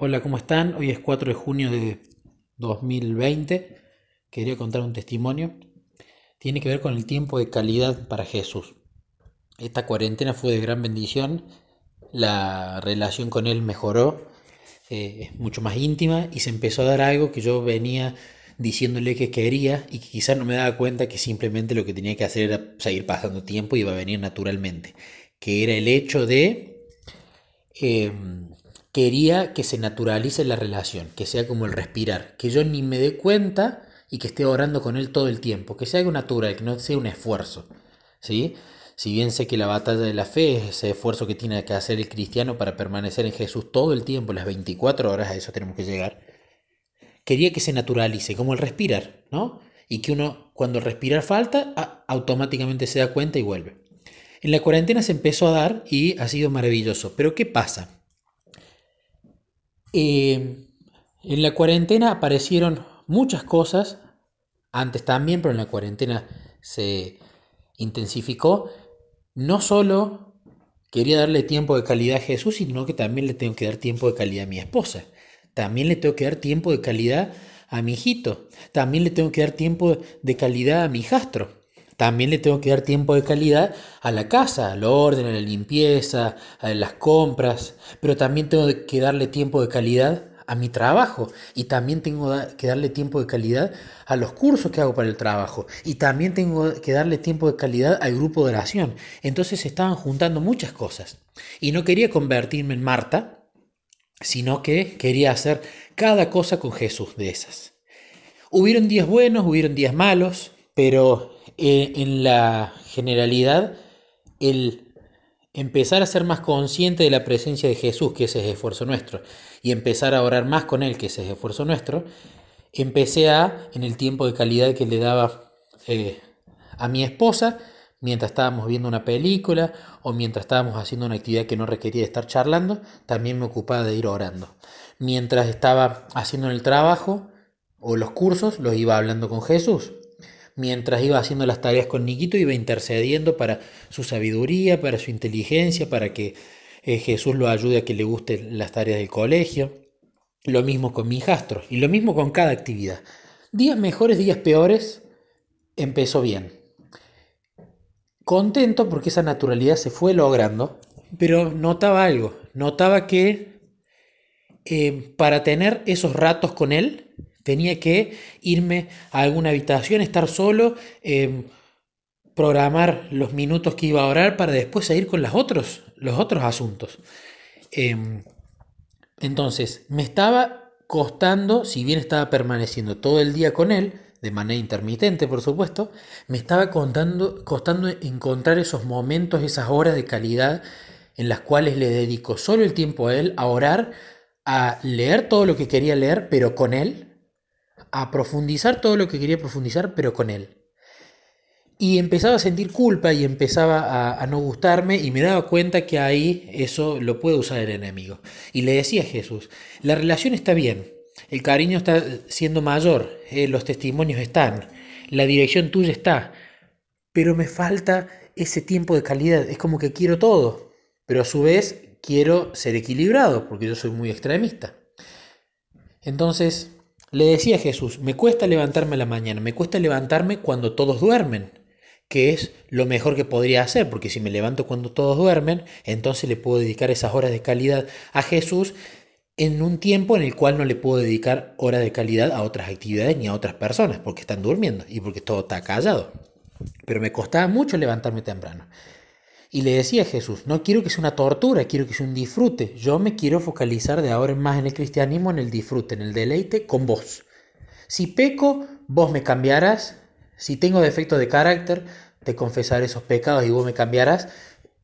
Hola, ¿cómo están? Hoy es 4 de junio de 2020. Quería contar un testimonio. Tiene que ver con el tiempo de calidad para Jesús. Esta cuarentena fue de gran bendición. La relación con Él mejoró, eh, es mucho más íntima y se empezó a dar algo que yo venía diciéndole que quería y que quizás no me daba cuenta que simplemente lo que tenía que hacer era seguir pasando tiempo y iba a venir naturalmente. Que era el hecho de... Eh, quería que se naturalice la relación, que sea como el respirar, que yo ni me dé cuenta y que esté orando con él todo el tiempo, que sea algo natural, que no sea un esfuerzo. ¿sí? Si bien sé que la batalla de la fe es ese esfuerzo que tiene que hacer el cristiano para permanecer en Jesús todo el tiempo, las 24 horas, a eso tenemos que llegar, quería que se naturalice, como el respirar, ¿no? Y que uno, cuando el respirar falta, automáticamente se da cuenta y vuelve. En la cuarentena se empezó a dar y ha sido maravilloso. Pero ¿qué pasa? Eh, en la cuarentena aparecieron muchas cosas, antes también, pero en la cuarentena se intensificó. No solo quería darle tiempo de calidad a Jesús, sino que también le tengo que dar tiempo de calidad a mi esposa. También le tengo que dar tiempo de calidad a mi hijito. También le tengo que dar tiempo de calidad a mi hijastro. También le tengo que dar tiempo de calidad a la casa, al orden, a la limpieza, a las compras, pero también tengo que darle tiempo de calidad a mi trabajo y también tengo que darle tiempo de calidad a los cursos que hago para el trabajo y también tengo que darle tiempo de calidad al grupo de oración. Entonces se estaban juntando muchas cosas y no quería convertirme en Marta, sino que quería hacer cada cosa con Jesús de esas. Hubieron días buenos, hubieron días malos, pero eh, en la generalidad, el empezar a ser más consciente de la presencia de Jesús, que ese es esfuerzo nuestro, y empezar a orar más con Él, que ese es esfuerzo nuestro, empecé a, en el tiempo de calidad que le daba eh, a mi esposa, mientras estábamos viendo una película o mientras estábamos haciendo una actividad que no requería estar charlando, también me ocupaba de ir orando. Mientras estaba haciendo el trabajo o los cursos, los iba hablando con Jesús mientras iba haciendo las tareas con Niquito, iba intercediendo para su sabiduría, para su inteligencia, para que eh, Jesús lo ayude a que le gusten las tareas del colegio. Lo mismo con mi hijastro y lo mismo con cada actividad. Días mejores, días peores, empezó bien. Contento porque esa naturalidad se fue logrando, pero notaba algo, notaba que eh, para tener esos ratos con él, Tenía que irme a alguna habitación, estar solo, em, programar los minutos que iba a orar para después seguir con los otros, los otros asuntos. Em, entonces, me estaba costando, si bien estaba permaneciendo todo el día con él, de manera intermitente, por supuesto, me estaba contando, costando encontrar esos momentos, esas horas de calidad en las cuales le dedico solo el tiempo a él, a orar, a leer todo lo que quería leer, pero con él, a profundizar todo lo que quería profundizar, pero con él. Y empezaba a sentir culpa y empezaba a, no gustarme y me daba cuenta que ahí eso lo puede usar el enemigo. Y le decía a Jesús, la relación está bien, el cariño está siendo mayor, eh, los testimonios están, la dirección tuya está, pero me falta ese tiempo de calidad, es como que quiero todo, pero a su vez quiero ser equilibrado, porque yo soy muy extremista. Entonces, le decía Jesús, me cuesta levantarme a la mañana, me cuesta levantarme cuando todos duermen, que es lo mejor que podría hacer, porque si me levanto cuando todos duermen, entonces le puedo dedicar esas horas de calidad a Jesús en un tiempo en el cual no le puedo dedicar horas de calidad a otras actividades ni a otras personas, porque están durmiendo y porque todo está callado. Pero me costaba mucho levantarme temprano. Y le decía a Jesús, no quiero que sea una tortura, quiero que sea un disfrute. Yo me quiero focalizar de ahora en más en el cristianismo, en el disfrute, en el deleite con vos. Si peco, vos me cambiarás. Si tengo defecto de carácter, te confesaré esos pecados y vos me cambiarás.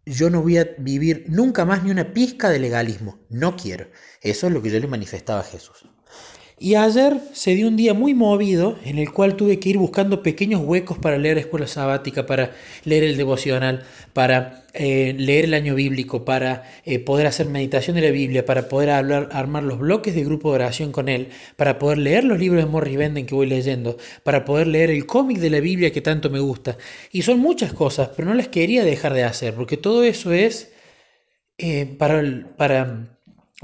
Yo no voy a vivir nunca más ni una pizca de legalismo. No quiero. Eso es lo que yo le manifestaba a Jesús. Y ayer se dio un día muy movido en el cual tuve que ir buscando pequeños huecos para leer escuela sabática, para leer el devocional, para eh, leer el año bíblico, para eh, poder hacer meditación de la Biblia, para poder armar los bloques de grupo de oración con él, para poder leer los libros de Morris Benden que voy leyendo, para poder leer el cómic de la Biblia que tanto me gusta. Y son muchas cosas, pero no las quería dejar de hacer, porque todo eso es eh, para, para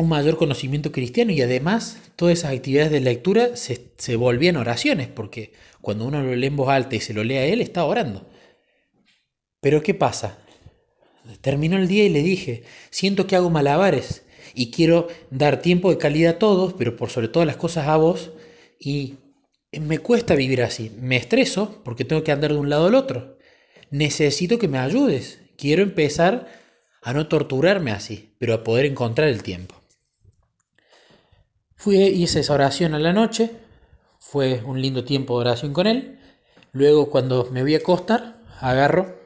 un mayor conocimiento cristiano y además todas esas actividades de lectura se, se volvían oraciones, porque cuando uno lo lee en voz alta y se lo lee a él, está orando. Pero ¿qué pasa? Terminó el día y le dije, siento que hago malabares y quiero dar tiempo de calidad a todos, pero por sobre todas las cosas a vos, y me cuesta vivir así. Me estreso porque tengo que andar de un lado al otro. Necesito que me ayudes. Quiero empezar a no torturarme así, pero a poder encontrar el tiempo. Fui, hice esa oración a la noche, fue un lindo tiempo de oración con él. Luego cuando me voy a acostar, agarro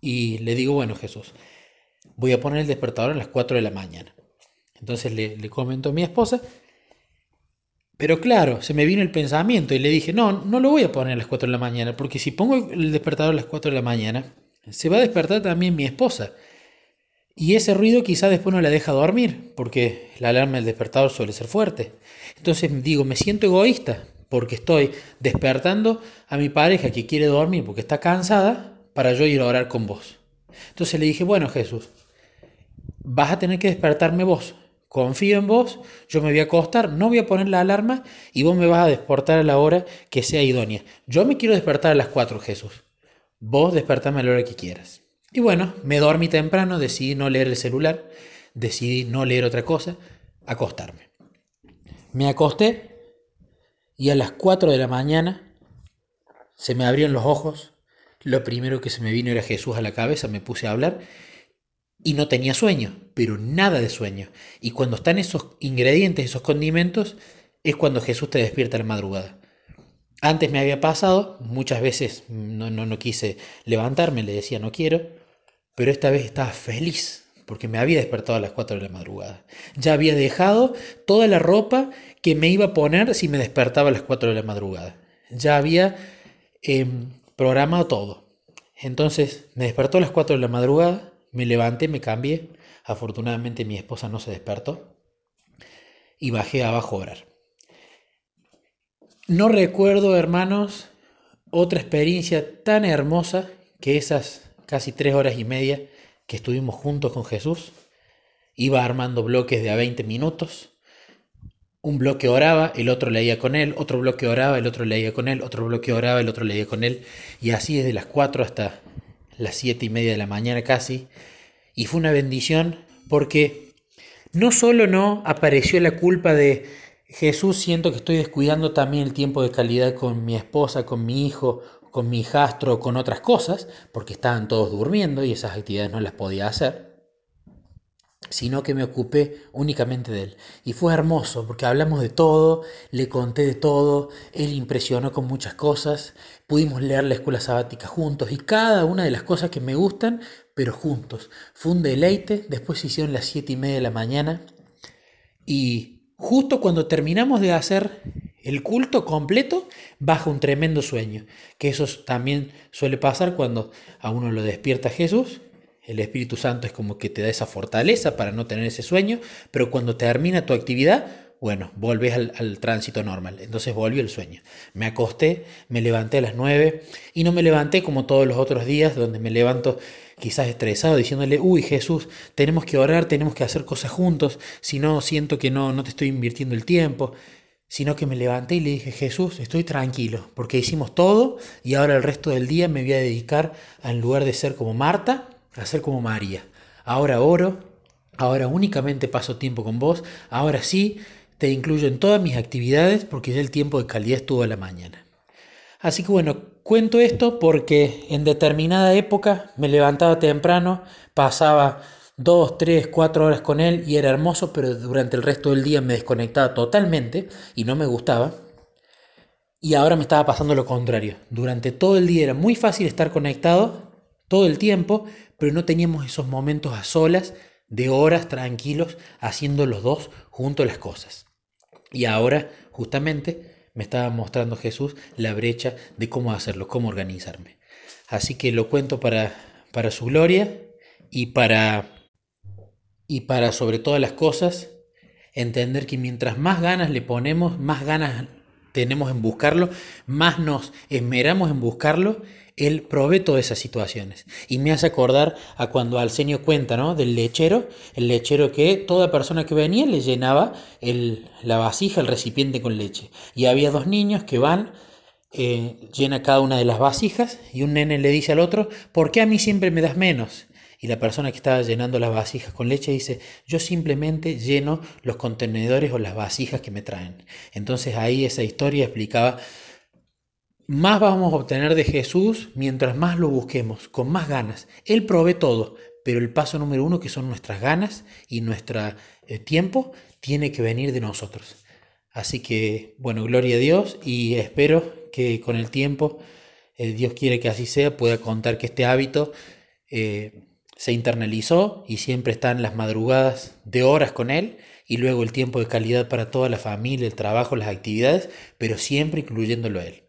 y le digo, bueno Jesús, voy a poner el despertador a las 4 de la mañana. Entonces le, le comento a mi esposa, pero claro, se me vino el pensamiento y le dije, no, no lo voy a poner a las 4 de la mañana, porque si pongo el despertador a las 4 de la mañana, se va a despertar también mi esposa. Y ese ruido quizá después no la deja dormir, porque la alarma del despertador suele ser fuerte. Entonces digo, me siento egoísta, porque estoy despertando a mi pareja que quiere dormir porque está cansada, para yo ir a orar con vos. Entonces le dije, bueno Jesús, vas a tener que despertarme vos. Confío en vos, yo me voy a acostar, no voy a poner la alarma y vos me vas a despertar a la hora que sea idónea. Yo me quiero despertar a las 4, Jesús. Vos despertame a la hora que quieras. Y bueno, me dormí temprano, decidí no leer el celular, decidí no leer otra cosa, acostarme. Me acosté y a las 4 de la mañana se me abrieron los ojos, lo primero que se me vino era Jesús a la cabeza, me puse a hablar y no tenía sueño, pero nada de sueño. Y cuando están esos ingredientes, esos condimentos, es cuando Jesús te despierta a la madrugada. Antes me había pasado, muchas veces no, no, no quise levantarme, le decía no quiero, pero esta vez estaba feliz porque me había despertado a las 4 de la madrugada. Ya había dejado toda la ropa que me iba a poner si me despertaba a las 4 de la madrugada. Ya había eh, programado todo. Entonces me despertó a las 4 de la madrugada, me levanté, me cambié. Afortunadamente mi esposa no se despertó. Y bajé abajo a orar. No recuerdo, hermanos, otra experiencia tan hermosa que esas casi tres horas y media que estuvimos juntos con Jesús. Iba armando bloques de a 20 minutos. Un bloque oraba, el otro leía con él, otro bloque oraba, el otro leía con él, otro bloque oraba, el otro leía con él, y así desde las 4 hasta las 7 y media de la mañana casi, y fue una bendición porque no solo no apareció la culpa de Jesús, siento que estoy descuidando también el tiempo de calidad con mi esposa, con mi hijo, con mi hijastro, con otras cosas, porque estaban todos durmiendo y esas actividades no las podía hacer sino que me ocupé únicamente de él. Y fue hermoso, porque hablamos de todo, le conté de todo, él impresionó con muchas cosas, pudimos leer la escuela sabática juntos y cada una de las cosas que me gustan, pero juntos. Fue un deleite, después se hicieron las siete y media de la mañana y justo cuando terminamos de hacer el culto completo, baja un tremendo sueño, que eso también suele pasar cuando a uno lo despierta Jesús el Espíritu Santo es como que te da esa fortaleza para no tener ese sueño, pero cuando termina tu actividad, bueno, volvés al, tránsito normal. Entonces volvió el sueño. Me acosté, me levanté a las 9 y no me levanté como todos los otros días donde me levanto quizás estresado diciéndole, uy Jesús, tenemos que orar, tenemos que hacer cosas juntos, si no siento que no, no te estoy invirtiendo el tiempo sino que me levanté y le dije, Jesús, estoy tranquilo, porque hicimos todo y ahora el resto del día me voy a dedicar, en lugar de ser como Marta, hacer como María. Ahora oro, ahora únicamente paso tiempo con vos, ahora sí te incluyo en todas mis actividades porque ya el tiempo de calidad estuvo a la mañana. Así que bueno, cuento esto porque en determinada época me levantaba temprano, pasaba dos, tres, cuatro horas con él y era hermoso, pero durante el resto del día me desconectaba totalmente y no me gustaba. Y ahora me estaba pasando lo contrario. Durante todo el día era muy fácil estar conectado, todo el tiempo, pero no teníamos esos momentos a solas de horas tranquilos haciendo los dos juntos las cosas. Y ahora, justamente, me estaba mostrando Jesús la brecha de cómo hacerlo, cómo organizarme. Así que lo cuento para, para su gloria y para, y para, sobre todas las cosas, entender que mientras más ganas le ponemos, más ganas tenemos en buscarlo, más nos esmeramos en buscarlo, Él provee todas esas situaciones. Y me hace acordar a cuando Alcenio cuenta, ¿no? Del lechero, el lechero que toda persona que venía le llenaba el, la vasija, el recipiente con leche. Y había dos niños que van, eh, llena cada una de las vasijas y un nene le dice al otro, ¿por qué a mí siempre me das menos? Y la persona que estaba llenando las vasijas con leche dice, yo simplemente lleno los contenedores o las vasijas que me traen. Entonces ahí esa historia explicaba, más vamos a obtener de Jesús mientras más lo busquemos, con más ganas. Él provee todo, pero el paso número uno, que son nuestras ganas y nuestro eh, tiempo, tiene que venir de nosotros. Así que, bueno, gloria a Dios y espero que con el tiempo, eh, Dios quiere que así sea, pueda contar que este hábito... Eh, se internalizó y siempre están las madrugadas de horas con él y luego el tiempo de calidad para toda la familia, el trabajo, las actividades, pero siempre incluyéndolo a él.